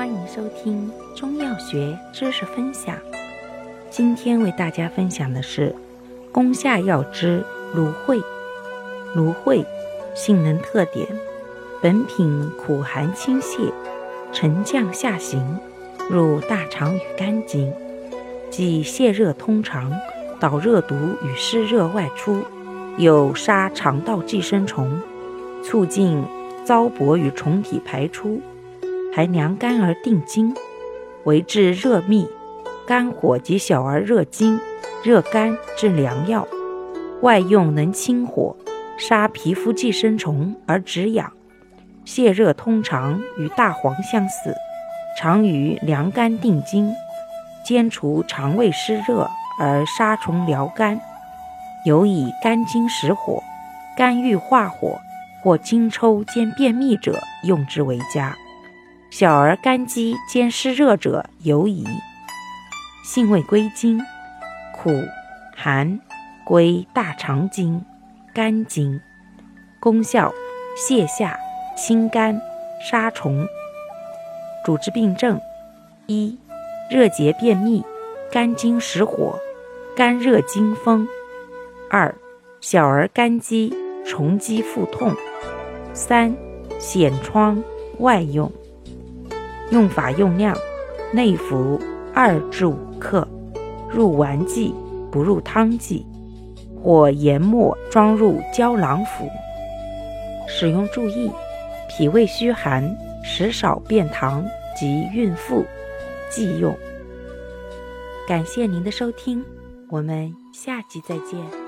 欢迎收听中药学知识分享。今天为大家分享的是宫下药之芦荟。芦荟性能特点：本品苦寒清泻，沉降下行，入大肠与肝经，即泻热通肠，导热毒与湿热外出，有杀肠道寄生虫，促进糟粕与虫体排出。还凉肝而定惊，为治热秘、肝火及小儿热惊、热肝之良药。外用能清火、杀皮肤寄生虫而止痒，泻热通肠，与大黄相似，常与凉肝定惊，兼除肠胃湿热而杀虫疗肝。尤以肝经实火、肝郁化火或经抽兼便秘者用之为佳。小儿肝积兼湿热者尤宜。性味归经：苦、寒，归大肠经、肝经。功效：泻下、清肝、杀虫。主治病症：一、热结便秘、肝经实火、肝热经风；二、小儿肝积、虫积腹痛；三、癣疮外用。用法用量：内服二至五克，入丸剂，不入汤剂，或研末装入胶囊服。使用注意：脾胃虚寒、食少便溏及孕妇忌用。感谢您的收听，我们下集再见。